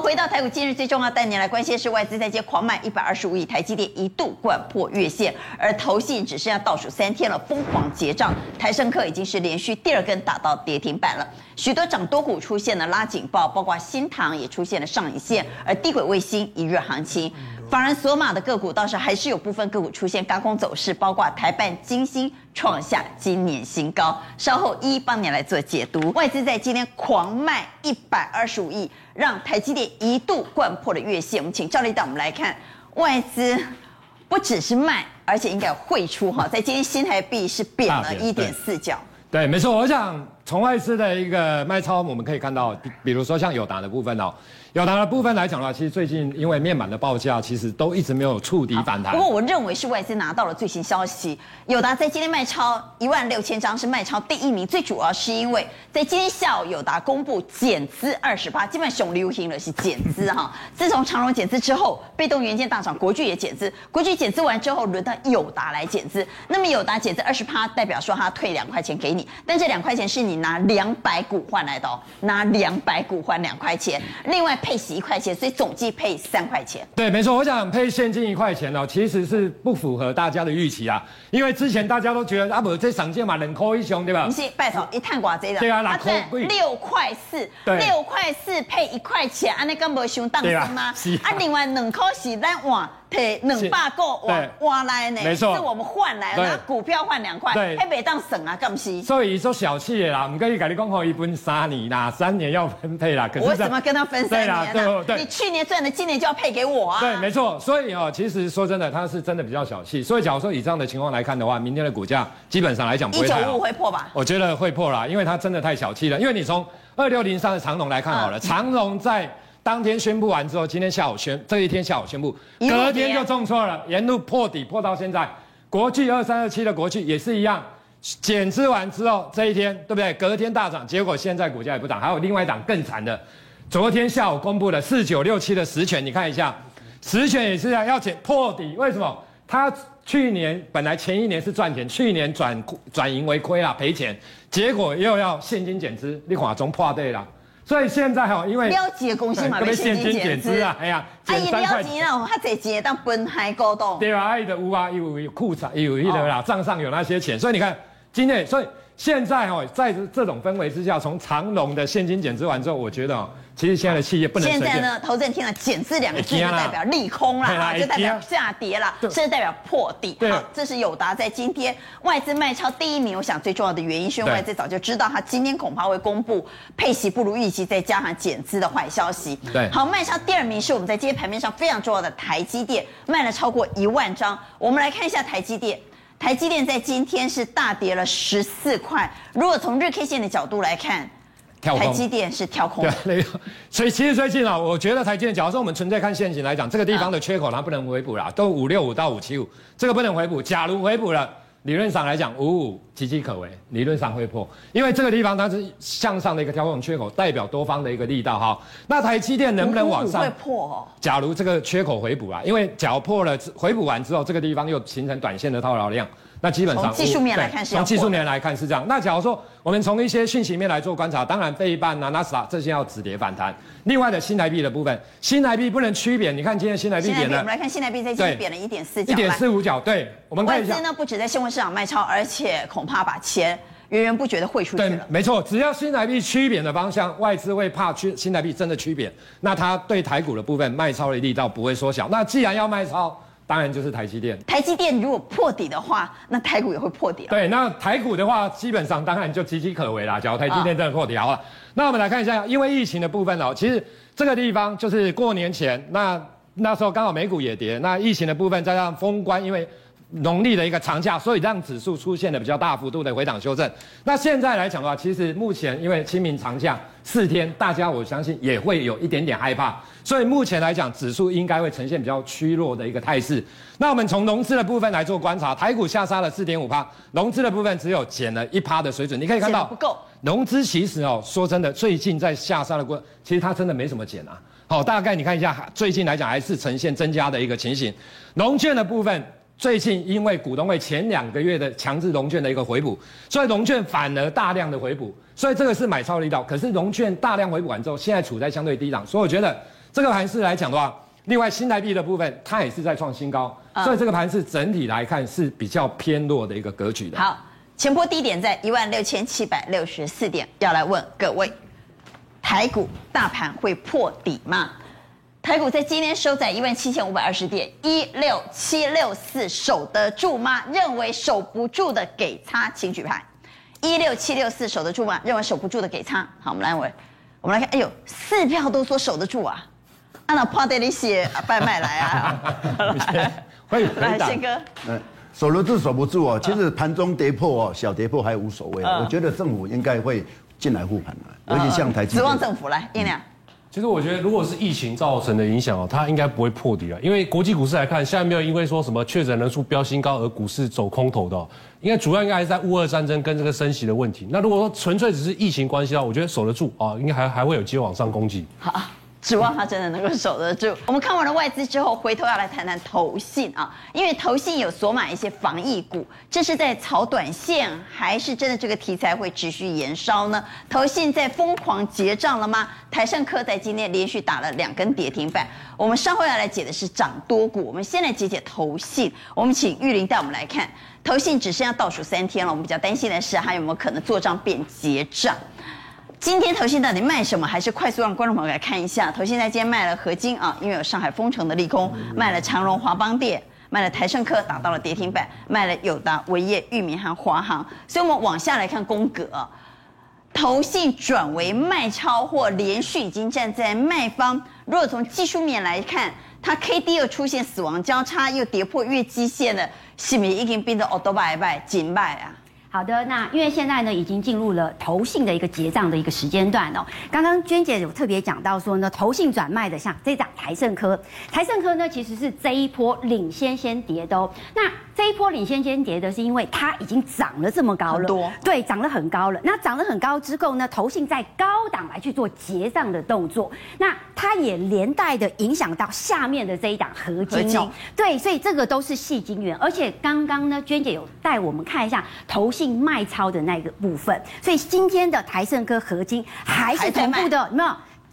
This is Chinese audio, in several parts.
回到台股，今日最重要带您来关心的是外资在接狂卖一百二十五亿，台积电一度掼破月线，而投信只剩下倒数三天了，疯狂结账。台胜科已经是连续第二根打到跌停板了，许多涨多股出现了拉警报，包括新塘也出现了上影线，而低轨卫星一日行情。法人锁码的个股倒是还是有部分个股出现高空走势，包括台半、晶心创下今年新高。稍后一一帮你来做解读。外资在今天狂卖一百二十五亿，让台积电一度掼破了月线。我们请赵立带我们来看，外资不只是卖，而且应该有汇出哈。在今天新台币是贬了一点四角。对，没错。我想从外资的一个卖超，我们可以看到，比比如说像友达的部分哦。友达的部分来讲的话，其实最近因为面板的报价，其实都一直没有触底反弹。不过我认为是外资拿到了最新消息，友达在今天卖超一万六千张，是卖超第一名。最主要是因为在今天下午，友达公布减资二十八，基本上熊流行的是减资哈。自从长荣减资之后，被动元件大涨国巨也减资，国巨减资完之后，轮到友达来减资。那么友达减资二十八，代表说他退两块钱给你，但这两块钱是你拿两百股换来的哦，拿两百股换两块钱。另外。配息一块钱，所以总计配三块钱。对，没错，我想配现金一块钱哦，其实是不符合大家的预期啊。因为之前大家都觉得啊，不，这赏金嘛，两块一熊，对吧？不是，拜托，一探寡这的。对啊，六块四，六块四配一块钱，安尼敢无熊当真吗？是啊，另外两块是咱换。配两百个哇哇来呢，没错，是我们换来的，股票换两块，对，还没当省啊，干是？所以说小气的啦，唔可以跟你讲好一分三年啦，三年要分配啦。可是我怎么跟他分三年呢？对对对，你去年赚的，今年就要配给我啊。对，没错。所以哦，其实说真的，他是真的比较小气。所以假如说以这样的情况来看的话，明天的股价基本上来讲。一九五会破吧？我觉得会破啦，因为他真的太小气了。因为你从二六零三的长荣来看好了，长荣在。当天宣布完之后，今天下午宣，这一天下午宣布，隔天就重挫了，沿路破底破到现在。国巨二三二七的国巨也是一样，减资完之后这一天，对不对？隔天大涨，结果现在股价也不涨。还有另外一档更惨的，昨天下午公布的四九六七的十銓，你看一下，十銓也是要要减破底，为什么？它去年本来前一年是赚钱，去年转转盈为亏啊，赔钱，结果又要现金减资，你看中破底了。所以现在哈，因为了解公司嘛，被现金减资。啊，哎呀，哎呀，了解那种他这钱当分海高动，对啊，伊的有啊，有有库藏，有有的啦，账上有那些钱，所以你看今天，所以现在哈，在这种氛围之下，从长隆的现金减资完之后，我觉得。其实现在的企业不能现在呢，投资人听了“减资”两个字就代表利空啦，就代表下跌了，甚至代表破底。好，这是友达在今天外资卖超第一名。我想最重要的原因，是因为外资早就知道，他今天恐怕会公布配息不如预期，再加上减资的坏消息。对，好，卖超第二名是我们在今天盘面上非常重要的台积电，卖了超过一万张。我们来看一下台积电，台积电在今天是大跌了十四块。如果从日 K 线的角度来看。台积电是跳空，对，所以其实最近啊，我觉得台积电，假如说我们纯粹看现行来讲，这个地方的缺口它不能回补啦，都五六五到五七五，这个不能回补。假如回补了，理论上来讲五五岌岌可危，理论上会破，因为这个地方它是向上的一个跳空缺口，代表多方的一个力道哈。那台积电能不能往上？会破哦。假如这个缺口回补啊，因为脚破了，回补完之后，这个地方又形成短线的套牢量。那基本上从技术面来看是从技术面来看是这样。那假如说我们从一些讯息面来做观察，当然费半呐、纳斯达这些要止跌反弹。另外的新台币的部分，新台币不能趋贬。你看今天新台币贬了，我们来看新台币在今天贬了一点四角，一点四五角。对，我们看一下。外资呢不止在新闻市场卖超，而且恐怕把钱源源不绝的汇出去了。对，没错，只要新台币趋贬的方向，外资会怕趋新台币真的趋贬，那它对台股的部分卖超的力道不会缩小。那既然要卖超。当然就是台积电。台积电如果破底的话，那台股也会破底。对，那台股的话，基本上当然就岌岌可危啦。假如台积电真的破底好了，哦、那我们来看一下，因为疫情的部分哦，其实这个地方就是过年前，那那时候刚好美股也跌，那疫情的部分再加上封关，因为。农历的一个长假，所以让指数出现了比较大幅度的回档修正。那现在来讲的话，其实目前因为清明长假四天，大家我相信也会有一点点害怕，所以目前来讲，指数应该会呈现比较趋弱的一个态势。那我们从融资的部分来做观察，台股下杀了四点五趴，融资的部分只有减了一趴的水准。你可以看到，不够。融资其实哦，说真的，最近在下杀的过，其实它真的没什么减啊。好，大概你看一下，最近来讲还是呈现增加的一个情形。融券的部分。最近因为股东会前两个月的强制融券的一个回补，所以融券反而大量的回补，所以这个是买超力道。可是融券大量回补完之后，现在处在相对低档，所以我觉得这个盘势来讲的话，另外新台币的部分它也是在创新高，所以这个盘势整体来看是比较偏弱的一个格局的。好，前波低点在一万六千七百六十四点，要来问各位，台股大盘会破底吗？台股在今天收在一万七千五百二十点，一六七六四守得住吗？认为守不住的给叉，请举牌。一六七六四守得住吗？认为守不住的给叉。好，我们来问，我们来看，哎呦，四票都说守得住啊！按照趴在里写，拜拜来啊！欢 迎来，宪哥。嗯，守得住守不住哦。其实盘中跌破哦，小跌破还无所谓。我觉得政府应该会进来护盘的，尤其像台积。指望政府来，叶亮。其实我觉得，如果是疫情造成的影响哦，它应该不会破底啊。因为国际股市来看，现在没有因为说什么确诊人数飙新高而股市走空头的，应该主要应该还是在乌俄战争跟这个升息的问题。那如果说纯粹只是疫情关系的话，我觉得守得住啊，应该还还会有机会往上攻击。好。指望他真的能够守得住。我们看完了外资之后，回头要来谈谈投信啊，因为投信有锁买一些防疫股，这是在炒短线，还是真的这个题材会持续延烧呢？投信在疯狂结账了吗？台胜科在今天连续打了两根跌停板。我们稍后要来解的是涨多股，我们先来解解投信。我们请玉玲带我们来看，投信只剩下倒数三天了，我们比较担心的是还有没有可能做账变结账。今天投信到底卖什么？还是快速让观众朋友来看一下。投信在今天卖了合金啊，因为有上海封城的利空，卖了长荣、华邦电，卖了台胜科，打到了跌停板，卖了友达、伟业、裕民和华航。所以，我们往下来看宫格，投信转为卖超或连续已经站在卖方。如果从技术面来看，它 K D 又出现死亡交叉，又跌破月基线了，是不是已经变成欧多拜拜紧卖啊？好的，那因为现在呢，已经进入了投信的一个结账的一个时间段哦。刚刚娟姐有特别讲到说呢，投信转卖的像这档台盛科，台盛科呢其实是这一波领先先跌的哦。那这一波领先先跌的是因为它已经涨了这么高了，多对，涨了很高了。那涨了很高之后呢，投信在高档来去做结账的动作，那它也连带的影响到下面的这一档合金哦。对，所以这个都是细金元，而且刚刚呢，娟姐有带我们看一下投信。卖超的那个部分，所以今天的台盛科合金还是同步的，有没有？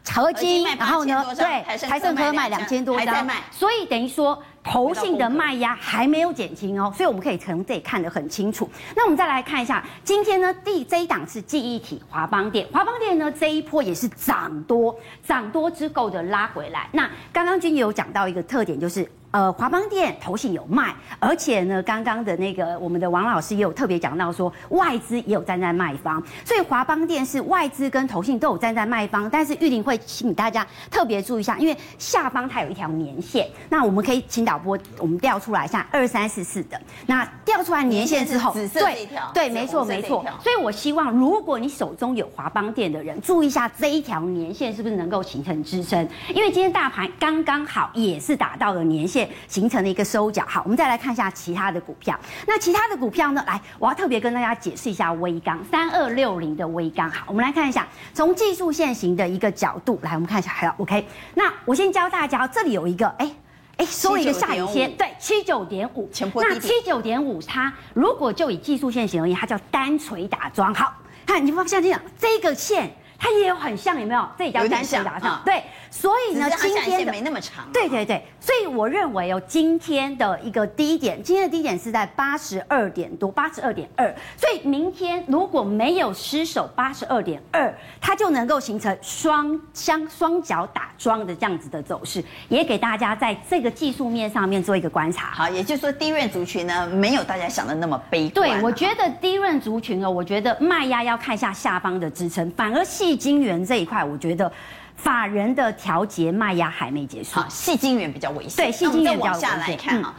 合金，然后呢？对，台盛科卖两千多张，所以等于说喉性的卖压还没有减轻哦，所以我们可以从这里看得很清楚。那我们再来看一下，今天呢，第这一档是记忆体华邦电，华邦电呢这一波也是涨多，涨多之后的拉回来。那刚刚君也有讲到一个特点，就是。呃，华邦电投信有卖，而且呢，刚刚的那个我们的王老师也有特别讲到说，外资也有站在卖方，所以华邦电是外资跟投信都有站在卖方。但是玉林会请大家特别注意一下，因为下方它有一条年线，那我们可以请导播我们调出来一下二三四四的，那调出来年线之后，紫色这一条，对，对，没错没错。所以我希望如果你手中有华邦电的人，注意一下这一条年线是不是能够形成支撑，因为今天大盘刚刚好也是达到了年线。形成了一个收脚，好，我们再来看一下其他的股票。那其他的股票呢？来，我要特别跟大家解释一下威刚三二六零的威刚。好，我们来看一下，从技术线型的一个角度来，我们看一下，好，OK。那我先教大家，这里有一个，哎哎，收了一个下影线，对，七九点五。那七九点五，它如果就以技术线型而言，它叫单锤打桩。好，看你发现这样，这个线。它也有很像，有没有？这里叫单锤打桩，对。所以呢，今天的没那么长。对对对，所以我认为哦，今天的一个低点，今天的低点是在八十二点多，八十二点二。所以明天如果没有失守八十二点二，它就能够形成双相双脚打桩的这样子的走势，也给大家在这个技术面上面做一个观察。好，也就是说低润族群呢，没有大家想的那么悲观。对，我觉得低润族群哦，我觉得卖压要看一下下方的支撑，反而细。矽晶圆这一块，我觉得法人的调节卖压还没结束。好，细晶圆比较危险。对，细晶圆比较危险。往下来看啊，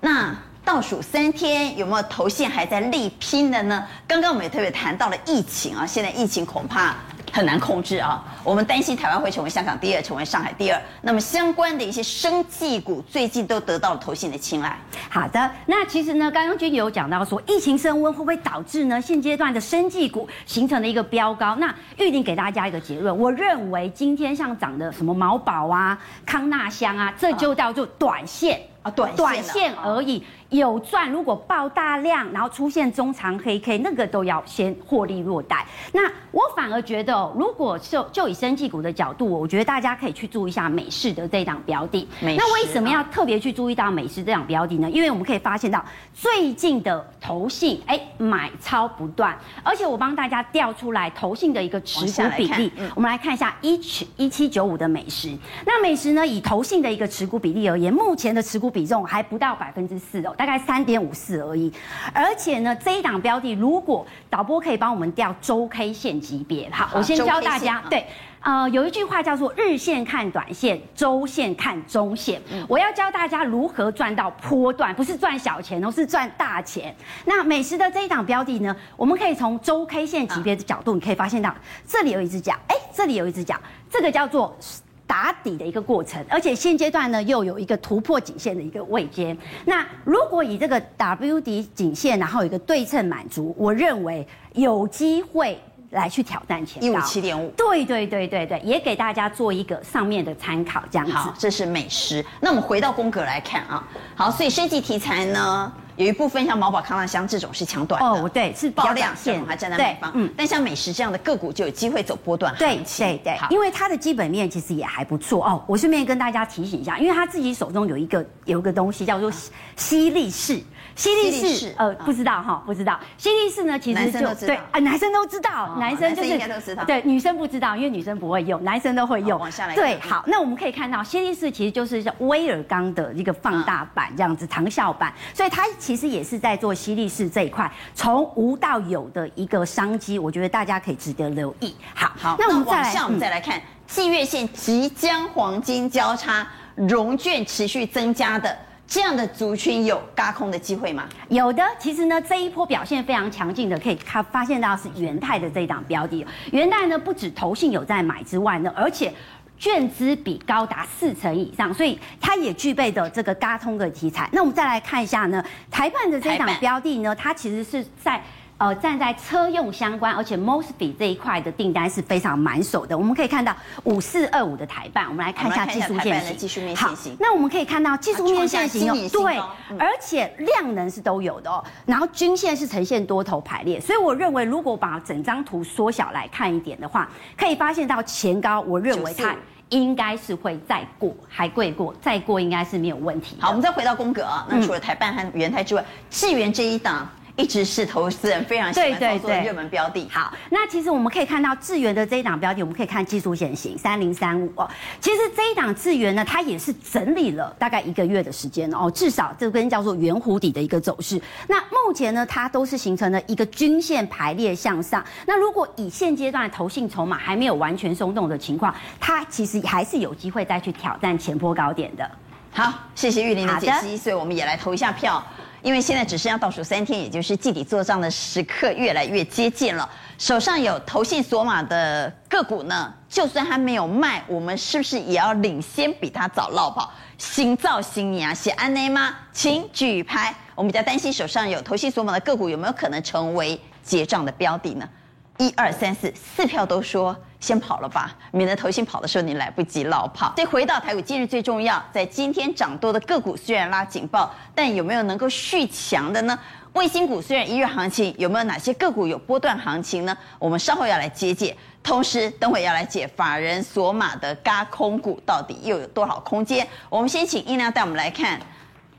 那倒数三天有没有头线还在力拼的呢？刚刚我们也特别谈到了疫情啊，现在疫情恐怕。很难控制啊！我们担心台湾会成为香港第二，成为上海第二。那么相关的一些生技股最近都得到了投信的青睐。好的，那其实呢，刚刚君有讲到说，疫情升温会不会导致呢现阶段的生技股形成了一个飙高？那玉玲给大家一个结论，我认为今天像涨的什么毛宝啊、康纳香啊，这就叫做短线。啊，短短线而已，有赚，如果爆大量，然后出现中长黑 K，那个都要先获利落袋。那我反而觉得，如果就就以生技股的角度，我觉得大家可以去注意一下美式的这档标的。那为什么要特别去注意到美式这档标的呢？因为我们可以发现到最近的投信哎买超不断，而且我帮大家调出来投信的一个持股比例，我们来看一下一七一七九五的美食。那美食呢，以投信的一个持股比例而言，目前的持股比重还不到百分之四哦。大概三点五四而已，而且呢，这一档标的，如果导播可以帮我们调周 K 线级别，好，我先教大家，对，呃，有一句话叫做日线看短线，周线看中线，我要教大家如何赚到波段，不是赚小钱哦，是赚大钱。那美食的这一档标的呢，我们可以从周 K 线级别的角度，你可以发现到这里有一只脚，哎，这里有一只脚，这个叫做。打底的一个过程，而且现阶段呢又有一个突破颈线的一个位阶。那如果以这个 W 底颈线，然后有一个对称满足，我认为有机会来去挑战前高。一五七点五。对对对对对，也给大家做一个上面的参考，这样子。好，这是美食。那我们回到宫格来看啊，好，所以升级题材呢？有一部分像毛宝康那香这种是抢短的。哦，对，是爆量线还站在买方，嗯，但像美食这样的个股就有机会走波段对对对，因为它的基本面其实也还不错。哦。我顺便跟大家提醒一下，因为他自己手中有一个有一个东西叫做犀利士。犀利士，呃，不知道哈，不知道。犀利士呢，其实就对啊，男生都知道，男生就是对，女生不知道，因为女生不会用，男生都会用。往下来，对，好，那我们可以看到，犀利士其实就是像威尔刚的一个放大版这样子，长效版，所以它其实也是在做犀利士这一块，从无到有的一个商机，我觉得大家可以值得留意。好，好，那我们往下，我们再来看季月线即将黄金交叉，融券持续增加的。这样的族群有轧空的机会吗？有的，其实呢，这一波表现非常强劲的，可以看发现到是元泰的这一档标的。元泰呢，不止投信有在买之外呢，而且券资比高达四成以上，所以它也具备的这个嘎通的题材。那我们再来看一下呢，台半的这一档标的呢，它其实是在。呃，站在车用相关，而且 MOSFET 这一块的订单是非常满手的。我们可以看到五四二五的台办，我们来看一下技术线型。好，那我们可以看到技术面线型哦，对，而且量能是都有的哦。然后均线是呈现多头排列，所以我认为如果把整张图缩小来看一点的话，可以发现到前高，我认为它应该是会再过，还贵过，再过应该是没有问题。好，我们再回到宫格啊，那除了台办和元泰之外，智原这一档。一直是投资人非常喜欢操作的热门标的。好，那其实我们可以看到智源的这一档标的，我们可以看技术线型三零三五哦。其实这一档智源呢，它也是整理了大概一个月的时间哦，至少这跟叫做圆弧底的一个走势。那目前呢，它都是形成了一个均线排列向上。那如果以现阶段的投信筹码还没有完全松动的情况，它其实还是有机会再去挑战前波高点的。好，谢谢玉玲的解析，所以我们也来投一下票。因为现在只剩下倒数三天，也就是季底做账的时刻越来越接近了。手上有投信锁码的个股呢，就算还没有卖，我们是不是也要领先比他早落跑？新造新年啊，是安内吗？请举牌。我们比较担心手上有投信锁码的个股有没有可能成为结账的标的呢？一二三四，四票都说。先跑了吧，免得投信跑的时候你来不及落跑。所以回到台股，今日最重要，在今天涨多的个股虽然拉警报，但有没有能够续强的呢？卫星股虽然一日行情，有没有哪些个股有波段行情呢？我们稍后要来解解。同时，等会要来解法人锁码的嘎空股到底又有多少空间？我们先请音量带我们来看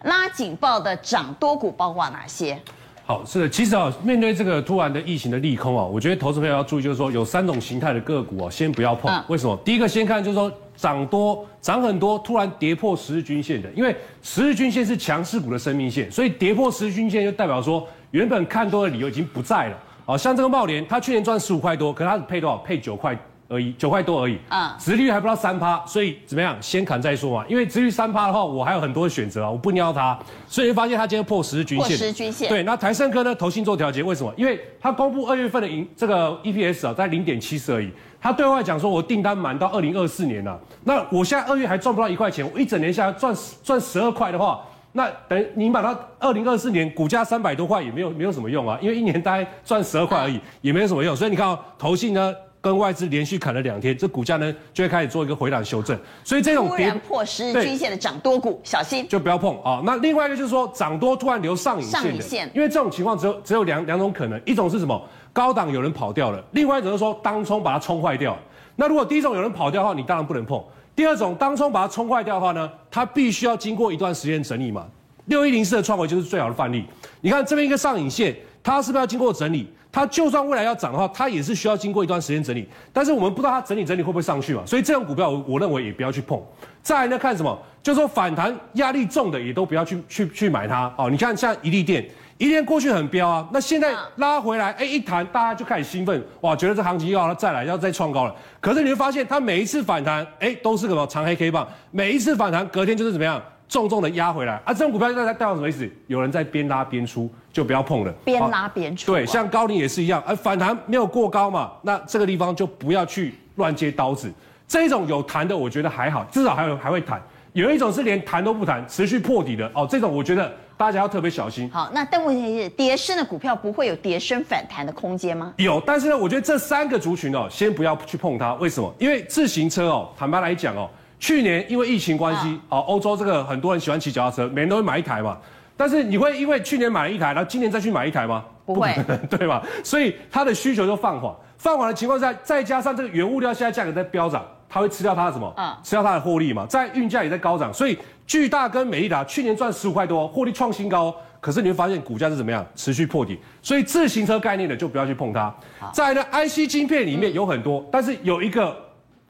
拉警报的涨多股包括哪些？好，是的，其实啊，面对这个突然的疫情的利空啊，我觉得投资朋友要注意，就是说有三种形态的个股啊，先不要碰。嗯、为什么？第一个先看就是说涨多涨很多，突然跌破十日均线的，因为十日均线是强势股的生命线，所以跌破十日均线就代表说原本看多的理由已经不在了。好，像这个茂联，它去年赚十五块多，可是它配多少？配九块。而已，九块多而已，啊，殖利率还不到三趴，所以怎么样，先砍再说嘛。因为殖利率三趴的话，我还有很多的选择啊，我不瞄它，所以就发现它今天破十日均线。破十日均线。对，那台盛科呢，投信做调节，为什么？因为它公布二月份的盈这个 EPS 啊，在零点七四而已。它对外讲说，我订单满到二零二四年了，啊。那我现在二月还赚不到一块钱，我一整年下来赚赚十二块的话，那等于你把它二零二四年股价三百多块也没有没有什么用啊，因为一年大概赚十二块而已，也没有什么用。所以你看哦，投信呢。跟外资连续砍了两天，这股价呢就会开始做一个回档修正。所以这种突然破十日均线的涨多股，小心就不要碰啊。那另外一个就是说涨多突然留上影线的，上影线，因为这种情况只有只有两两种可能，一种是什么？高档有人跑掉了，另外一种是说当冲把它冲坏掉。那如果第一种有人跑掉的话，你当然不能碰。第二种当冲把它冲坏掉的话呢，它必须要经过一段时间整理嘛。六一零四的创维就是最好的范例。你看这边一个上影线，它是不是要经过整理？它就算未来要涨的话，它也是需要经过一段时间整理。但是我们不知道它整理整理会不会上去嘛，所以这种股票我我认为也不要去碰。再来呢，看什么？就是说反弹压力重的也都不要去去去买它哦。你看像一利电，一利电过去很飙啊，那现在拉回来，哎一弹大家就开始兴奋，哇，觉得这行情又要再来，要再创高了。可是你会发现它每一次反弹，哎都是个什么长黑 K 棒，每一次反弹隔天就是怎么样？重重的压回来啊！这种股票在代表什么意思？有人在边拉边出，就不要碰了。边拉边出、啊，对，像高龄也是一样，而反弹没有过高嘛，那这个地方就不要去乱接刀子。这一种有弹的，我觉得还好，至少还有还会弹。有一种是连弹都不弹，持续破底的哦，这种我觉得大家要特别小心。好，那但问题是，跌升的股票不会有跌升反弹的空间吗？有，但是呢，我觉得这三个族群哦，先不要去碰它。为什么？因为自行车哦，坦白来讲哦。去年因为疫情关系，哦，欧洲这个很多人喜欢骑脚踏车，每人都会买一台嘛。但是你会因为去年买了一台，然后今年再去买一台吗？不会，不 对吧？所以它的需求就放缓，放缓的情况下，再加上这个原物料现在价格在飙涨，它会吃掉它的什么？嗯，吃掉它的获利嘛。在运价也在高涨，所以巨大跟美利达去年赚十五块多，获利创新高，可是你会发现股价是怎么样？持续破底。所以自行车概念的就不要去碰它。在呢，IC 晶片里面有很多，但是有一个。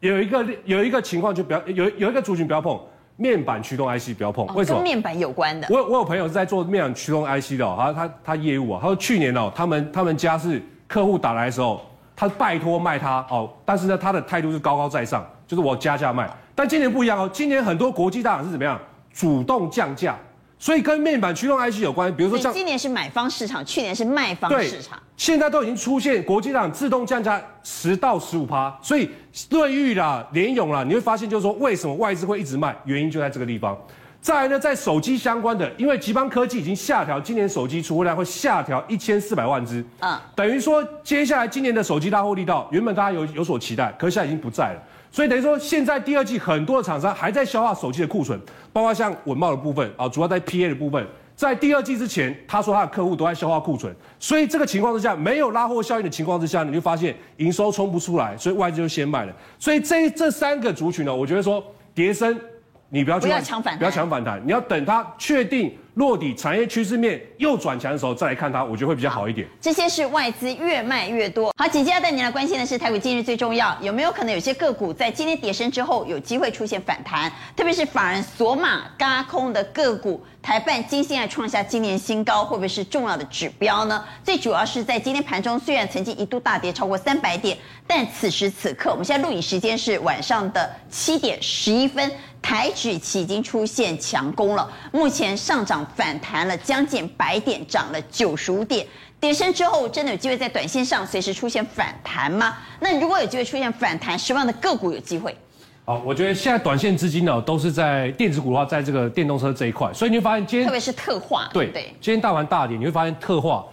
有一个有一个情况就不要有有一个族群不要碰面板驱动 IC 不要碰，为什么？跟面板有关的。我我有朋友是在做面板驱动 IC 的，他他他业务啊，他说去年哦，他们他们家是客户打来的时候，他拜托卖他哦，但是呢他的态度是高高在上，就是我加价卖。但今年不一样哦，今年很多国际大厂是怎么样主动降价。所以跟面板驱动 IC 有关，比如说像今年是买方市场，去年是卖方市场，现在都已经出现国际上自动降价十到十五趴，所以瑞昱啦、联咏啦，你会发现就是说为什么外资会一直卖，原因就在这个地方。再来呢，在手机相关的，因为集邦科技已经下调今年手机出货量会下调一千四百万只，嗯，等于说接下来今年的手机拉货力道，原本大家有有所期待，可是现在已经不在了。所以等于说，现在第二季很多的厂商还在消化手机的库存，包括像稳懋的部分啊，主要在 PA 的部分，在第二季之前，他说他的客户都在消化库存，所以这个情况之下，没有拉货效应的情况之下，你就发现营收冲不出来，所以外资就先卖了。所以这这三个族群呢，我觉得说跌深，你不要去不要抢反弹，不要抢反弹，你要等它确定。落底产业趋势面又转强的时候，再来看它，我觉得会比较好一点。这些是外资越卖越多。好，紧接着带您来关心的是台股今日最重要，有没有可能有些个股在今天跌升之后有机会出现反弹？特别是法人索马嘎空的个股，台半晶心还创下今年新高，会不会是重要的指标呢？最主要是在今天盘中，虽然曾经一度大跌超过三百点，但此时此刻，我们现在录影时间是晚上的七点十一分。台指期已经出现强攻了，目前上涨反弹了将近百点，涨了九十五点。跌升之后，真的有机会在短线上随时出现反弹吗？那如果有机会出现反弹，什么样的个股有机会？好，我觉得现在短线资金呢都是在电子股的话，在这个电动车这一块，所以你会发现今天特别是特化，对对，今天大盘大跌，你会发现特化、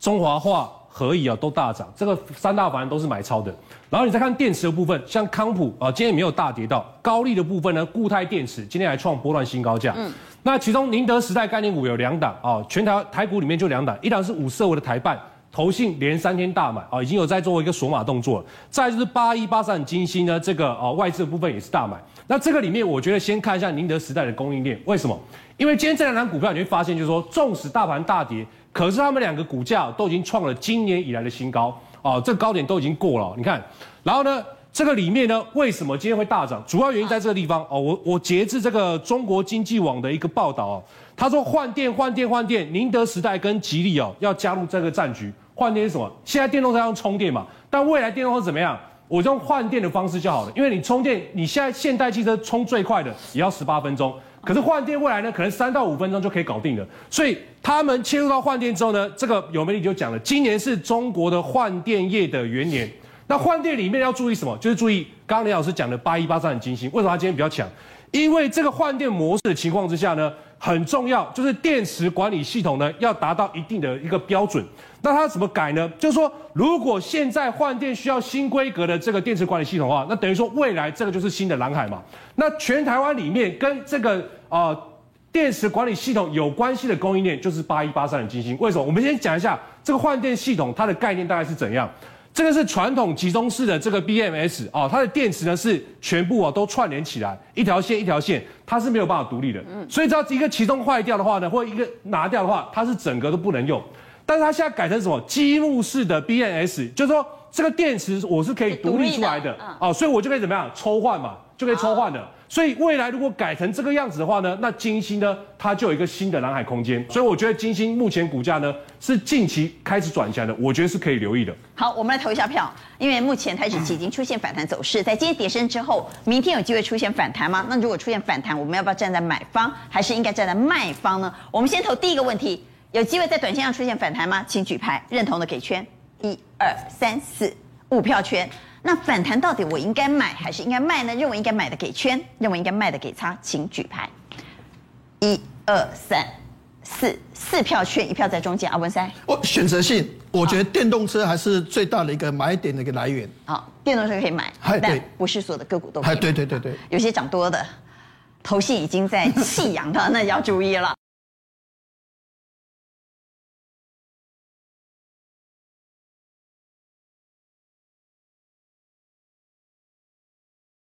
中华化。可以啊，都大涨，这个三大法人都是买超的。然后你再看电池的部分，像康普啊，今天也没有大跌到。高利的部分呢，固态电池今天还创波段新高价。嗯，那其中宁德时代概念股有两档啊，全台台股里面就两档，一档是五四二五的台半，投信连三天大买啊，已经有在做一个锁码动作了。再就是八一八三晶心呢，这个啊外资的部分也是大买。那这个里面，我觉得先看一下宁德时代的供应链，为什么？因为今天这两档股票，你会发现就是说，纵使大盘大跌。可是他们两个股价都已经创了今年以来的新高哦，这个高点都已经过了。你看，然后呢，这个里面呢，为什么今天会大涨？主要原因在这个地方哦。我我截至这个中国经济网的一个报道哦，他说换电换电换电，宁德时代跟吉利哦要加入这个战局。换电是什么？现在电动车要充电嘛，但未来电动车怎么样？我用换电的方式就好了，因为你充电，你现在现代汽车充最快的也要十八分钟。可是换电未来呢，可能三到五分钟就可以搞定了。所以他们切入到换电之后呢，这个有媒体就讲了，今年是中国的换电业的元年。那换电里面要注意什么？就是注意刚刚林老师讲的八一八三的精心。为什么他今天比较强？因为这个换电模式的情况之下呢，很重要，就是电池管理系统呢要达到一定的一个标准。那它怎么改呢？就是说，如果现在换电需要新规格的这个电池管理系统的话，那等于说未来这个就是新的蓝海嘛。那全台湾里面跟这个呃电池管理系统有关系的供应链就是八一八三的晶心。为什么？我们先讲一下这个换电系统它的概念大概是怎样。这个是传统集中式的这个 BMS 哦，它的电池呢是全部哦都串联起来，一条线一条线，它是没有办法独立的。嗯所以只要一个其中坏掉的话呢，或一个拿掉的话，它是整个都不能用。但是它现在改成什么积木式的 BMS，就是说这个电池我是可以独立出来的哦，所以我就可以怎么样抽换嘛，就可以抽换的。所以未来如果改成这个样子的话呢，那晶心呢，它就有一个新的蓝海空间。所以我觉得晶心目前股价呢是近期开始转强的，我觉得是可以留意的。好，我们来投一下票，因为目前台指期已经出现反弹走势，在今天跌升之后，明天有机会出现反弹吗？那如果出现反弹，我们要不要站在买方，还是应该站在卖方呢？我们先投第一个问题，有机会在短线上出现反弹吗？请举牌，认同的给圈，一二三四五票圈。那反弹到底我应该买还是应该卖呢？认为应该买的给圈，认为应该卖的给叉，请举牌。一二三四四票圈，一票在中间。阿文塞，我选择性，我觉得电动车还是最大的一个买点的一个来源。好，电动车可以买，但不是所有的个股都可以。对对对对，有些涨多的，头信已经在 弃养了，那要注意了。